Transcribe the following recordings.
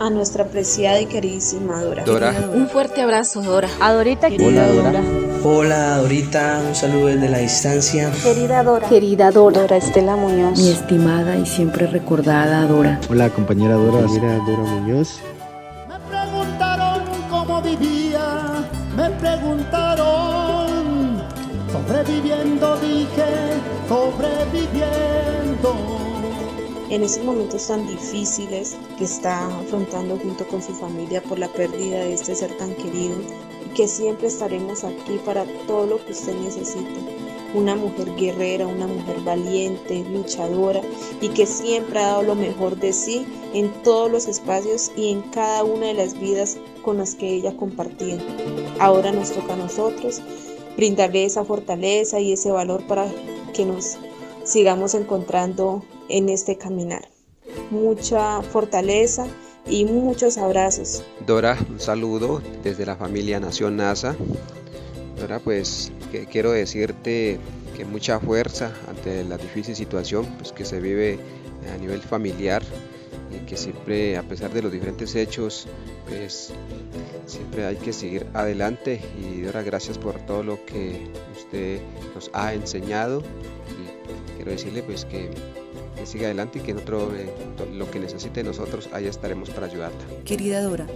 a nuestra apreciada y queridísima Dora. Dora. Un fuerte abrazo, Dora. A Dorita, Hola, Dora. Hola, Dorita. Un saludo desde la distancia. Querida Dora. Querida Dora. Dora Estela Muñoz. Mi estimada y siempre recordada Dora. Hola, compañera Dora. Mira, Dora Muñoz. Me preguntaron cómo vivía. Me preguntaron. Sobreviviendo, dije. Sobreviviendo en esos momentos tan difíciles que está afrontando junto con su familia por la pérdida de este ser tan querido y que siempre estaremos aquí para todo lo que usted necesite. Una mujer guerrera, una mujer valiente, luchadora y que siempre ha dado lo mejor de sí en todos los espacios y en cada una de las vidas con las que ella compartía. Ahora nos toca a nosotros brindarle esa fortaleza y ese valor para que nos sigamos encontrando en este caminar. Mucha fortaleza y muchos abrazos. Dora, un saludo desde la familia Nación NASA. Dora, pues quiero decirte que mucha fuerza ante la difícil situación pues, que se vive a nivel familiar y que siempre, a pesar de los diferentes hechos, pues siempre hay que seguir adelante. Y Dora, gracias por todo lo que usted nos ha enseñado. Y quiero decirle pues que que siga adelante y que otro, eh, lo que necesite de nosotros, ahí estaremos para ayudarla. Querida Dora,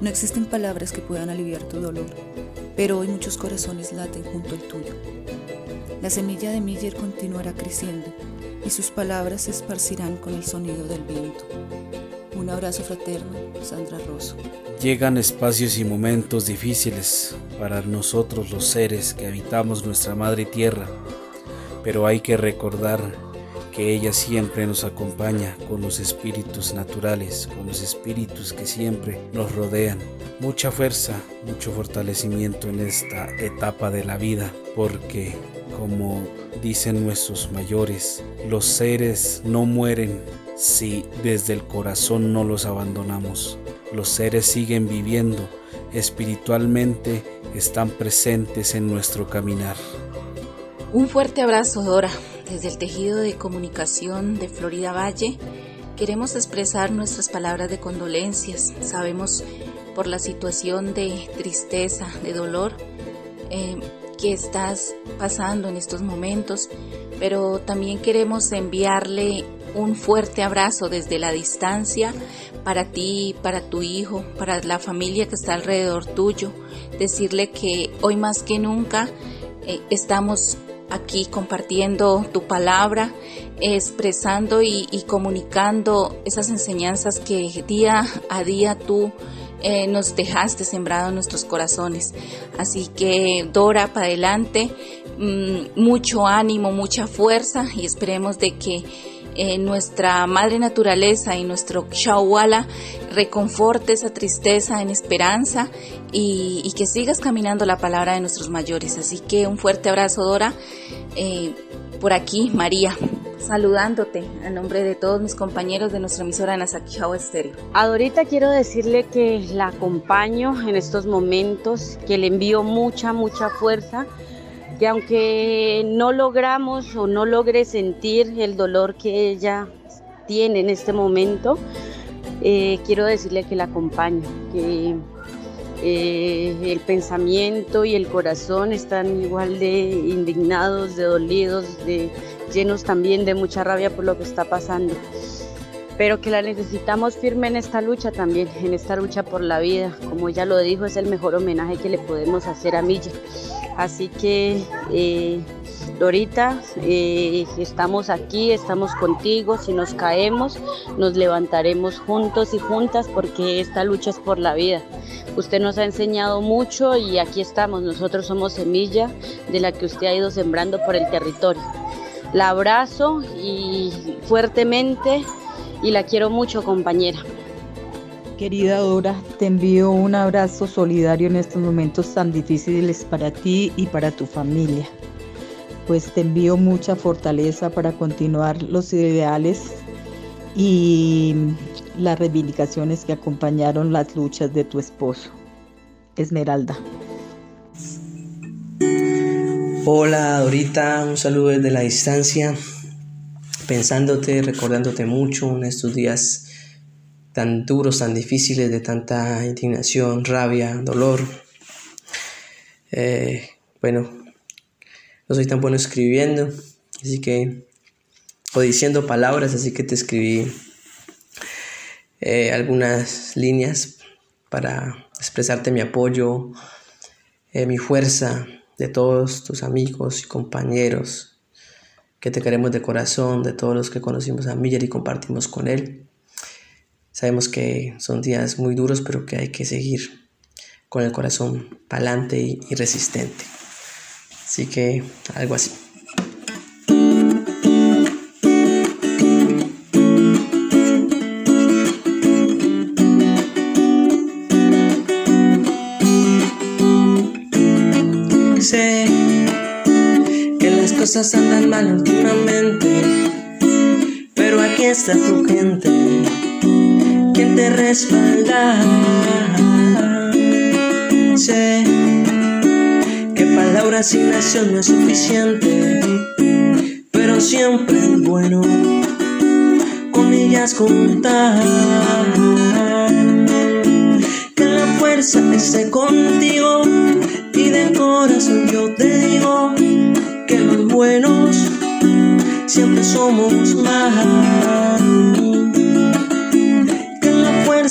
no existen palabras que puedan aliviar tu dolor, pero hoy muchos corazones laten junto al tuyo. La semilla de Miller continuará creciendo y sus palabras se esparcirán con el sonido del viento. Un abrazo fraterno, Sandra Rosso. Llegan espacios y momentos difíciles para nosotros los seres que habitamos nuestra madre tierra, pero hay que recordar que ella siempre nos acompaña con los espíritus naturales, con los espíritus que siempre nos rodean. Mucha fuerza, mucho fortalecimiento en esta etapa de la vida, porque como dicen nuestros mayores, los seres no mueren si desde el corazón no los abandonamos. Los seres siguen viviendo, espiritualmente están presentes en nuestro caminar. Un fuerte abrazo, Dora. Desde el tejido de comunicación de Florida Valle queremos expresar nuestras palabras de condolencias. Sabemos por la situación de tristeza, de dolor eh, que estás pasando en estos momentos, pero también queremos enviarle un fuerte abrazo desde la distancia para ti, para tu hijo, para la familia que está alrededor tuyo. Decirle que hoy más que nunca eh, estamos aquí compartiendo tu palabra, expresando y, comunicando esas enseñanzas que día a día tú eh, nos dejaste sembrado en nuestros corazones. Así que Dora, para adelante, mm, mucho ánimo, mucha fuerza y esperemos de que eh, nuestra madre naturaleza y nuestro Shawala reconforte esa tristeza en esperanza y, que sigas caminando la palabra de nuestros mayores. Así que un fuerte abrazo, Dora. Eh, por aquí, María, saludándote a nombre de todos mis compañeros de nuestra emisora Nasakiao Estéreo. A Dorita quiero decirle que la acompaño en estos momentos, que le envío mucha, mucha fuerza que aunque no logramos o no logre sentir el dolor que ella tiene en este momento, eh, quiero decirle que la acompaño, que eh, el pensamiento y el corazón están igual de indignados, de dolidos, de llenos también de mucha rabia por lo que está pasando. Pero que la necesitamos firme en esta lucha también, en esta lucha por la vida. Como ella lo dijo, es el mejor homenaje que le podemos hacer a Milla. Así que, eh, Dorita, eh, estamos aquí, estamos contigo. Si nos caemos, nos levantaremos juntos y juntas porque esta lucha es por la vida. Usted nos ha enseñado mucho y aquí estamos. Nosotros somos semilla de la que usted ha ido sembrando por el territorio. La abrazo y fuertemente y la quiero mucho, compañera. Querida Dora, te envío un abrazo solidario en estos momentos tan difíciles para ti y para tu familia. Pues te envío mucha fortaleza para continuar los ideales y las reivindicaciones que acompañaron las luchas de tu esposo. Esmeralda. Hola Dorita, un saludo desde la distancia, pensándote, recordándote mucho en estos días tan duros, tan difíciles, de tanta indignación, rabia, dolor. Eh, bueno, no soy tan bueno escribiendo, así que, o diciendo palabras, así que te escribí eh, algunas líneas para expresarte mi apoyo, eh, mi fuerza de todos tus amigos y compañeros que te queremos de corazón, de todos los que conocimos a Miller y compartimos con él. Sabemos que son días muy duros, pero que hay que seguir con el corazón palante y, y resistente. Así que algo así. Sé que las cosas andan mal últimamente, pero aquí está tu gente quien te respalda. Sé que palabras y nación no es suficiente, pero siempre es bueno con ellas contar. Que la fuerza esté contigo y de corazón yo te digo que los buenos siempre somos más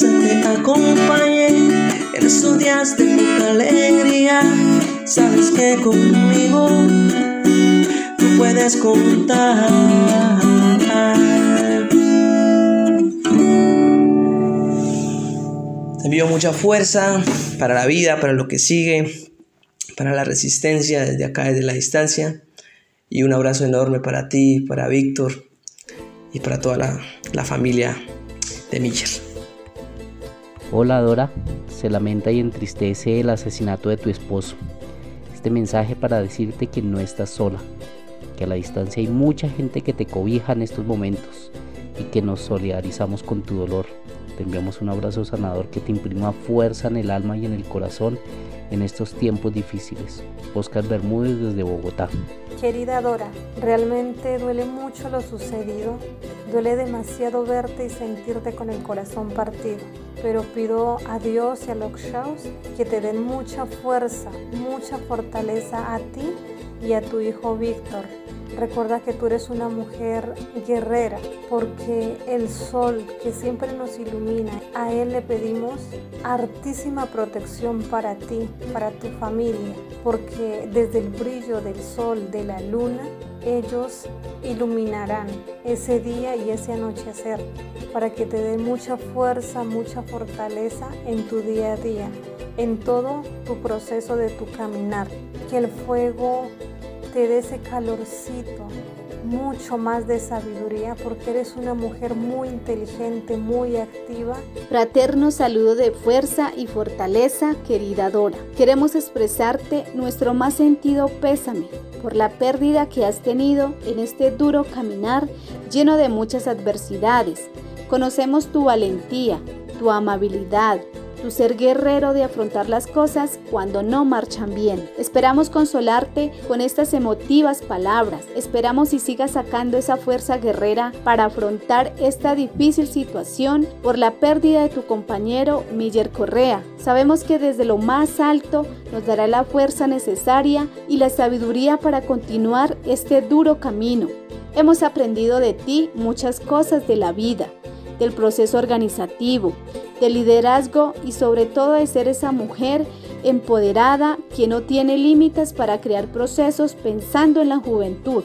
te acompañe en estos días de poca alegría. Sabes que conmigo tú puedes contar. Te envío mucha fuerza para la vida, para lo que sigue, para la resistencia desde acá, desde la distancia. Y un abrazo enorme para ti, para Víctor y para toda la, la familia de Miller. Hola Dora, se lamenta y entristece el asesinato de tu esposo. Este mensaje para decirte que no estás sola, que a la distancia hay mucha gente que te cobija en estos momentos y que nos solidarizamos con tu dolor. Te enviamos un abrazo sanador que te imprima fuerza en el alma y en el corazón en estos tiempos difíciles. Oscar Bermúdez desde Bogotá. Querida Dora, realmente duele mucho lo sucedido, duele demasiado verte y sentirte con el corazón partido, pero pido a Dios y a los shows que te den mucha fuerza, mucha fortaleza a ti y a tu hijo Víctor. Recuerda que tú eres una mujer guerrera porque el sol que siempre nos ilumina, a Él le pedimos hartísima protección para ti, para tu familia, porque desde el brillo del sol, de la luna, ellos iluminarán ese día y ese anochecer para que te dé mucha fuerza, mucha fortaleza en tu día a día, en todo tu proceso de tu caminar. Que el fuego te dé ese calorcito, mucho más de sabiduría, porque eres una mujer muy inteligente, muy activa. Fraterno saludo de fuerza y fortaleza, querida Dora. Queremos expresarte nuestro más sentido pésame por la pérdida que has tenido en este duro caminar lleno de muchas adversidades. Conocemos tu valentía, tu amabilidad, tu ser guerrero de afrontar las cosas cuando no marchan bien. Esperamos consolarte con estas emotivas palabras. Esperamos y sigas sacando esa fuerza guerrera para afrontar esta difícil situación por la pérdida de tu compañero Miller Correa. Sabemos que desde lo más alto nos dará la fuerza necesaria y la sabiduría para continuar este duro camino. Hemos aprendido de ti muchas cosas de la vida, del proceso organizativo, de liderazgo y sobre todo de ser esa mujer empoderada que no tiene límites para crear procesos pensando en la juventud.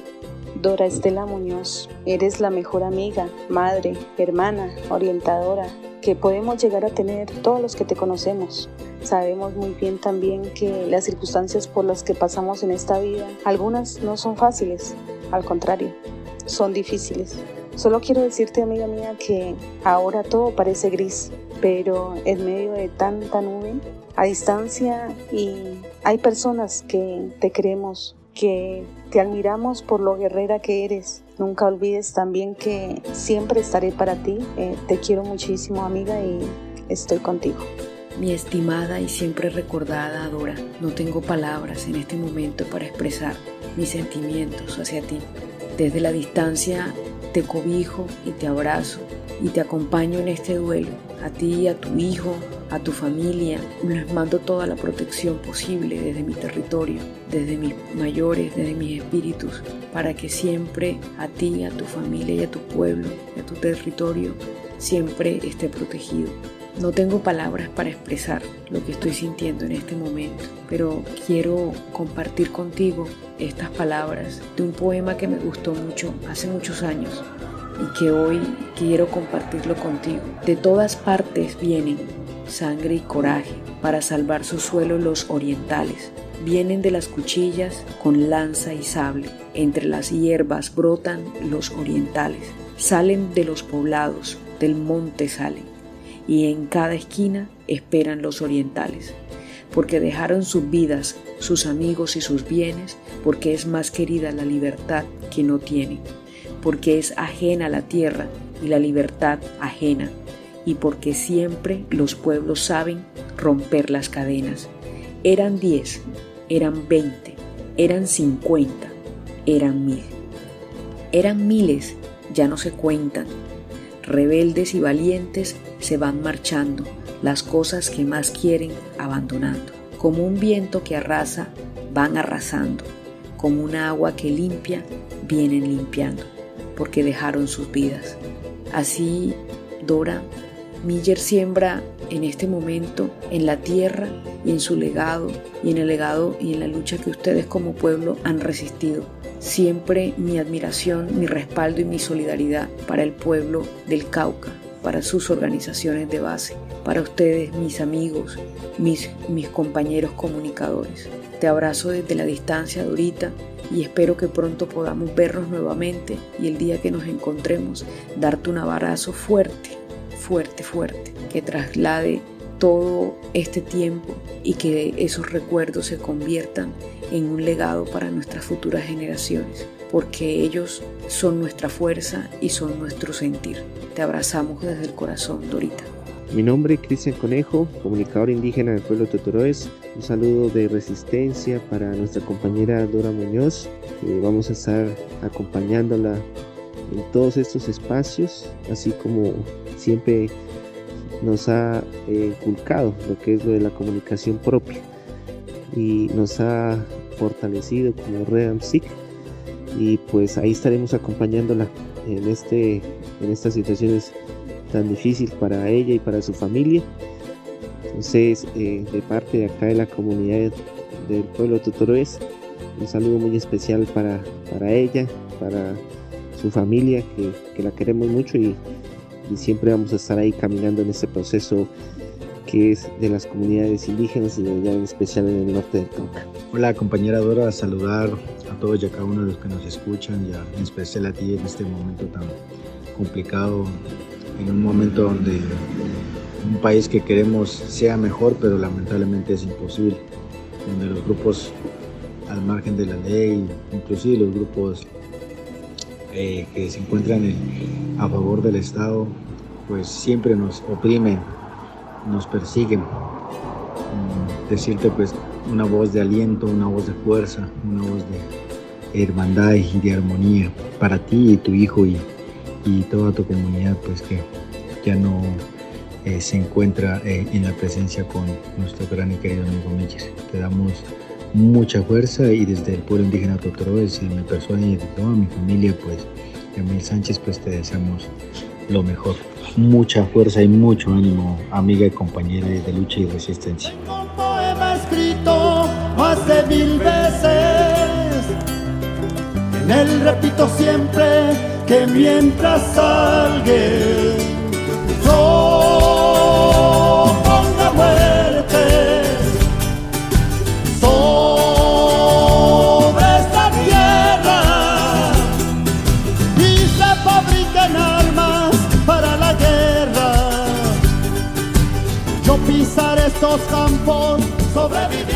Dora Estela Muñoz, eres la mejor amiga, madre, hermana, orientadora que podemos llegar a tener todos los que te conocemos. Sabemos muy bien también que las circunstancias por las que pasamos en esta vida, algunas no son fáciles, al contrario, son difíciles. Solo quiero decirte, amiga mía, que ahora todo parece gris, pero en medio de tanta nube, a distancia y hay personas que te queremos, que te admiramos por lo guerrera que eres. Nunca olvides también que siempre estaré para ti. Eh, te quiero muchísimo, amiga, y estoy contigo. Mi estimada y siempre recordada Dora, no tengo palabras en este momento para expresar mis sentimientos hacia ti. Desde la distancia te cobijo y te abrazo y te acompaño en este duelo, a ti, a tu hijo, a tu familia. Les mando toda la protección posible desde mi territorio, desde mis mayores, desde mis espíritus, para que siempre a ti, a tu familia y a tu pueblo, a tu territorio, siempre esté protegido. No tengo palabras para expresar lo que estoy sintiendo en este momento, pero quiero compartir contigo estas palabras de un poema que me gustó mucho hace muchos años y que hoy quiero compartirlo contigo. De todas partes vienen sangre y coraje para salvar su suelo los orientales. Vienen de las cuchillas con lanza y sable. Entre las hierbas brotan los orientales. Salen de los poblados, del monte salen y en cada esquina esperan los orientales, porque dejaron sus vidas, sus amigos y sus bienes, porque es más querida la libertad que no tienen, porque es ajena la tierra y la libertad ajena, y porque siempre los pueblos saben romper las cadenas. Eran diez, eran veinte, eran cincuenta, eran mil. Eran miles, ya no se cuentan, rebeldes y valientes se van marchando, las cosas que más quieren abandonando. Como un viento que arrasa, van arrasando. Como un agua que limpia, vienen limpiando, porque dejaron sus vidas. Así, Dora, Miller siembra en este momento en la tierra y en su legado y en el legado y en la lucha que ustedes como pueblo han resistido. Siempre mi admiración, mi respaldo y mi solidaridad para el pueblo del Cauca, para sus organizaciones de base, para ustedes, mis amigos, mis, mis compañeros comunicadores. Te abrazo desde la distancia, Dorita, y espero que pronto podamos vernos nuevamente y el día que nos encontremos, darte un abrazo fuerte, fuerte, fuerte, que traslade todo este tiempo y que esos recuerdos se conviertan en un legado para nuestras futuras generaciones, porque ellos son nuestra fuerza y son nuestro sentir. Te abrazamos desde el corazón, Dorita. Mi nombre es Cristian Conejo, comunicador indígena del pueblo Totoroes. Un saludo de resistencia para nuestra compañera Dora Muñoz. vamos a estar acompañándola en todos estos espacios, así como siempre nos ha eh, inculcado lo que es lo de la comunicación propia y nos ha fortalecido como Red SIC y pues ahí estaremos acompañándola en, este, en estas situaciones tan difíciles para ella y para su familia. Entonces, eh, de parte de acá de la comunidad del pueblo Tutoroes, un saludo muy especial para, para ella, para su familia, que, que la queremos mucho y y siempre vamos a estar ahí caminando en este proceso que es de las comunidades indígenas y en especial en el norte del Cauca. Hola compañera Dora, saludar a todos y a cada uno de los que nos escuchan y en especial a ti en este momento tan complicado, en un momento donde un país que queremos sea mejor pero lamentablemente es imposible, donde los grupos al margen de la ley, inclusive los grupos eh, que se encuentran a favor del Estado, pues siempre nos oprimen, nos persiguen. Mm, decirte pues una voz de aliento, una voz de fuerza, una voz de hermandad y de armonía para ti y tu hijo y, toda tu comunidad pues que ya no eh, se encuentra eh, en la presencia con nuestro gran y querido amigo Milles. Te damos mucha fuerza y desde el pueblo indígena Totoroes, mi persona y de toda mi familia, pues, Emil Sánchez, pues te deseamos lo mejor. Mucha fuerza y mucho ánimo, amiga y compañera de lucha y resistencia. Un poema escrito más de mil veces. En él repito siempre que mientras salga, estos campos sobreviviendo.